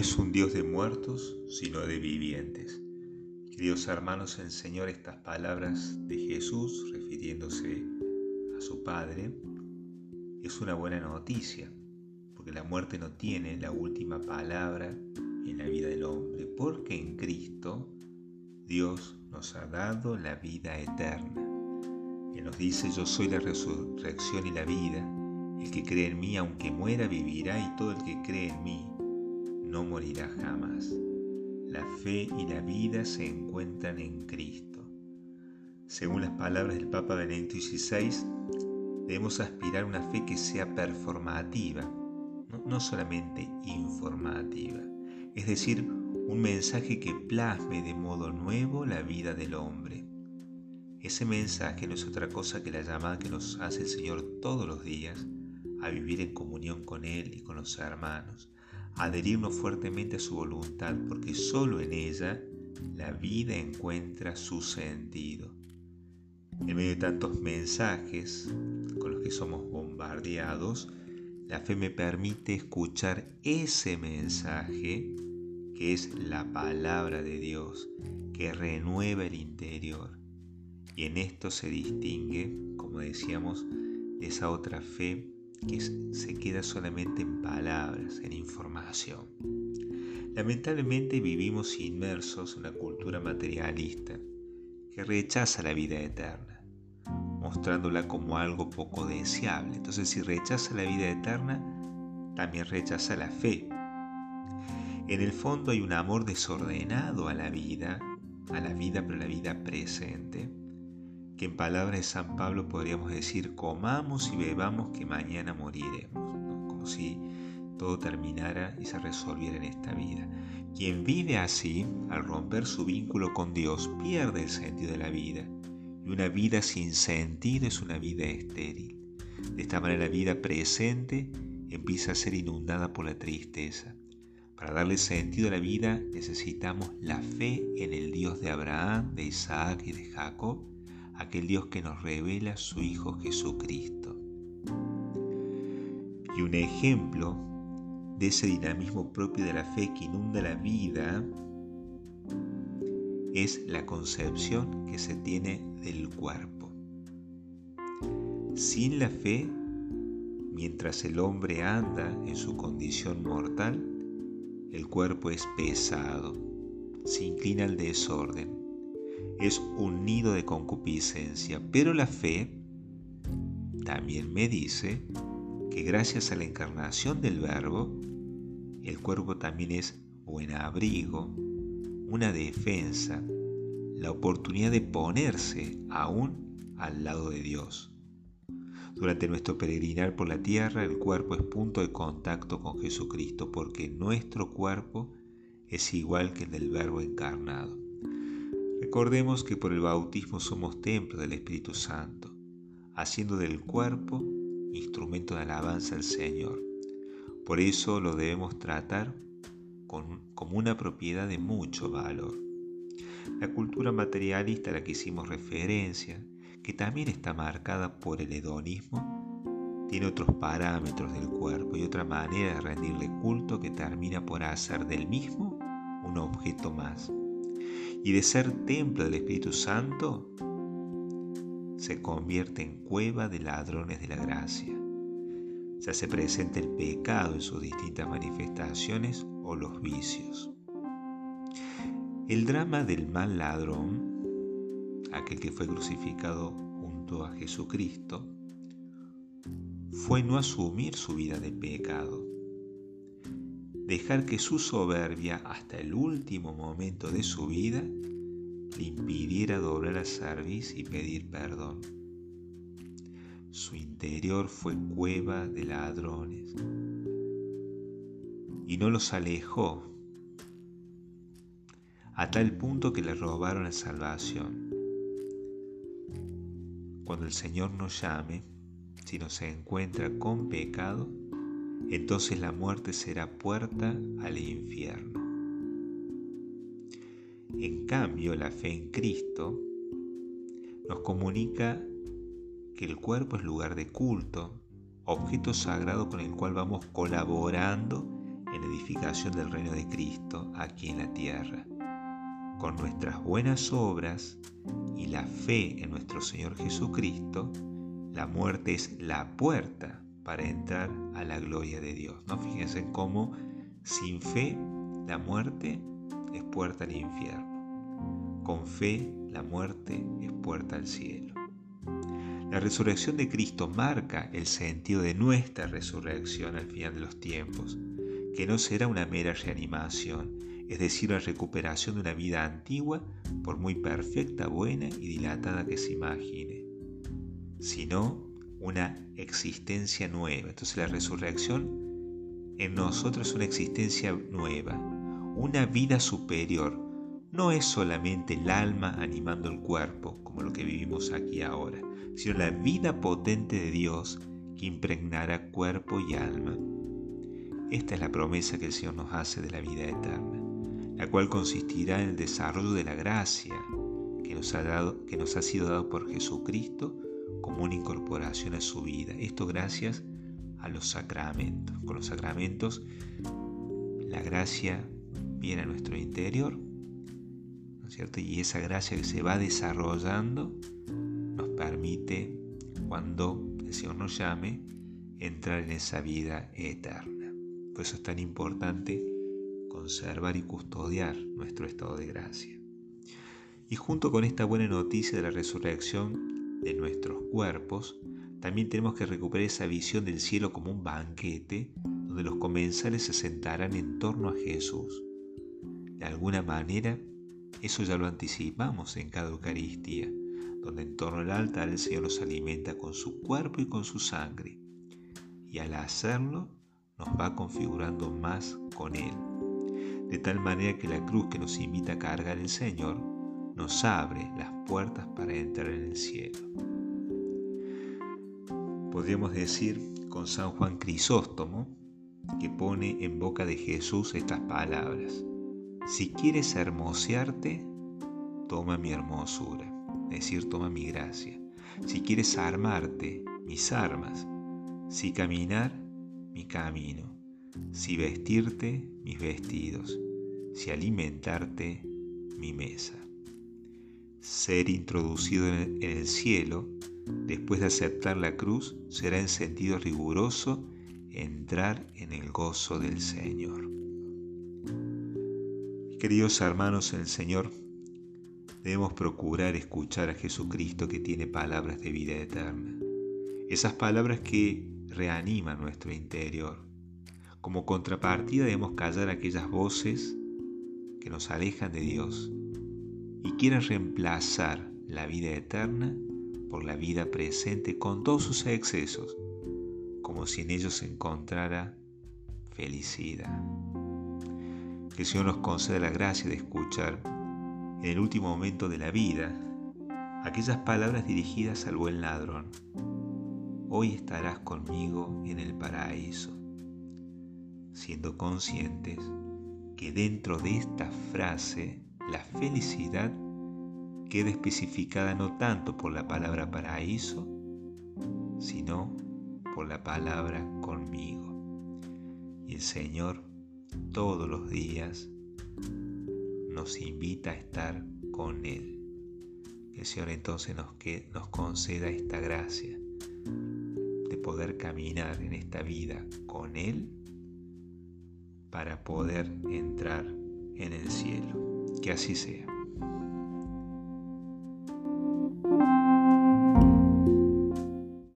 es un Dios de muertos, sino de vivientes. Queridos hermanos, el Señor estas palabras de Jesús, refiriéndose a su Padre, es una buena noticia, porque la muerte no tiene la última palabra en la vida del hombre, porque en Cristo Dios nos ha dado la vida eterna. Él nos dice, yo soy la resurrección y la vida, el que cree en mí, aunque muera, vivirá, y todo el que cree en mí, no morirá jamás. La fe y la vida se encuentran en Cristo. Según las palabras del Papa Benedicto XVI, debemos aspirar a una fe que sea performativa, no, solamente informativa, es decir, un mensaje que plasme de modo nuevo la vida del hombre. Ese mensaje no es otra cosa que la llamada que nos hace el Señor todos los días a vivir en comunión con Él y con los hermanos, adherirnos fuertemente a su voluntad, porque solo en ella la vida encuentra su sentido. En medio de tantos mensajes con los que somos bombardeados, la fe me permite escuchar ese mensaje que es la palabra de Dios, que renueva el interior. Y en esto se distingue, como decíamos, de esa otra fe que se queda solamente en palabras, en información. Lamentablemente vivimos inmersos en una cultura materialista que rechaza la vida eterna, mostrándola como algo poco deseable. Entonces si rechaza la vida eterna, también rechaza la fe. En el fondo hay un amor desordenado a la vida, a la vida pero la vida presente, que en palabras de San Pablo podríamos decir, comamos y bebamos que mañana moriremos, como si todo terminara y se resolviera en esta vida. Quien vive así, al romper su vínculo con Dios, pierde el sentido de la vida. Y una vida sin sentido es una vida estéril. De esta manera la vida presente empieza a ser inundada por la tristeza. Para darle sentido a la vida necesitamos la fe en el Dios de Abraham, de Isaac y de Jacob, aquel Dios que nos revela su Hijo Jesucristo. Y un ejemplo de ese dinamismo propio de la fe que inunda la vida es la concepción que se tiene del cuerpo. Sin la fe, mientras el hombre anda en su condición mortal, el cuerpo es pesado, se inclina al desorden, es un nido de concupiscencia, pero la fe también me dice que gracias a la encarnación del Verbo, el cuerpo también es buen abrigo, una defensa, la oportunidad de ponerse aún al lado de Dios. Durante nuestro peregrinar por la tierra, el cuerpo es punto de contacto con Jesucristo, porque nuestro cuerpo es igual que el del Verbo encarnado. Recordemos que por el bautismo somos templo del Espíritu Santo, haciendo del cuerpo instrumento de alabanza al Señor. Por eso lo debemos tratar como una propiedad de mucho valor. La cultura materialista a la que hicimos referencia, que también está marcada por el hedonismo, tiene otros parámetros del cuerpo y otra manera de rendirle culto que termina por hacer del mismo un objeto más y de ser templo del Espíritu Santo, se convierte en cueva de ladrones de la gracia. Se hace presente el pecado en sus distintas manifestaciones o los vicios. El drama del mal ladrón, aquel que fue crucificado junto a Jesucristo, fue no asumir su vida de pecado, dejar que su soberbia hasta el último momento de su vida le impidiera doblar a cerviz y pedir perdón. Su interior fue cueva de ladrones y no los alejó a tal punto que le robaron la salvación. Cuando el Señor nos llame, si nos se encuentra con pecado, entonces la muerte será puerta al infierno. En cambio, la fe en Cristo nos comunica que el cuerpo es lugar de culto, objeto sagrado con el cual vamos colaborando en edificación del reino de Cristo aquí en la tierra. Con nuestras buenas obras y la fe en nuestro Señor Jesucristo, la muerte es la puerta para entrar a la gloria de Dios. ¿no? Fíjense cómo sin fe la muerte es puerta al infierno. Con fe la muerte es puerta al cielo. La resurrección de Cristo marca el sentido de nuestra resurrección al final de los tiempos, que no será una mera reanimación, es decir, la recuperación de una vida antigua, por muy perfecta, buena y dilatada que se imagine, sino una existencia nueva. Entonces la resurrección en nosotros es una existencia nueva, una vida superior. No es solamente el alma animando el cuerpo, como lo que vivimos aquí ahora, sino la vida potente de Dios que impregnará cuerpo y alma. Esta es la promesa que el Señor nos hace de la vida eterna, la cual consistirá en el desarrollo de la gracia que nos ha, dado, que nos ha sido dado por Jesucristo como una incorporación a su vida. Esto gracias a los sacramentos. Con los sacramentos la gracia viene a nuestro interior, ¿no es cierto? Y esa gracia que se va desarrollando nos permite, cuando el Señor nos llame, entrar en esa vida eterna. Por eso es tan importante conservar y custodiar nuestro estado de gracia. Y junto con esta buena noticia de la resurrección de nuestros cuerpos, también tenemos que recuperar esa visión del cielo como un banquete donde los comensales se sentarán en torno a Jesús. De alguna manera, eso ya lo anticipamos en cada Eucaristía, donde en torno al altar el Señor nos alimenta con su cuerpo y con su sangre. Y al hacerlo, nos va configurando más con Él. De tal manera que la cruz que nos invita a cargar el Señor nos abre las puertas para entrar en el cielo. Podríamos decir con San Juan Crisóstomo, que pone en boca de Jesús estas palabras. Si quieres hermosearte, toma mi hermosura, es decir, toma mi gracia. Si quieres armarte, mis armas. Si caminar, mi camino. Si vestirte, mis vestidos. Si alimentarte, mi mesa. Ser introducido en el cielo, después de aceptar la cruz, será en sentido riguroso entrar en el gozo del Señor. Queridos hermanos en el Señor, debemos procurar escuchar a Jesucristo que tiene palabras de vida eterna. Esas palabras que reaniman nuestro interior. Como contrapartida debemos callar aquellas voces que nos alejan de Dios y quieren reemplazar la vida eterna por la vida presente con todos sus excesos, como si en ellos se encontrara felicidad que el Señor nos conceda la gracia de escuchar en el último momento de la vida aquellas palabras dirigidas al buen ladrón. Hoy estarás conmigo en el paraíso, siendo conscientes que dentro de esta frase la felicidad queda especificada no tanto por la palabra paraíso, sino por la palabra conmigo. Y el Señor todos los días nos invita a estar con Él. Que el Señor entonces nos, que, nos conceda esta gracia de poder caminar en esta vida con Él para poder entrar en el cielo. Que así sea.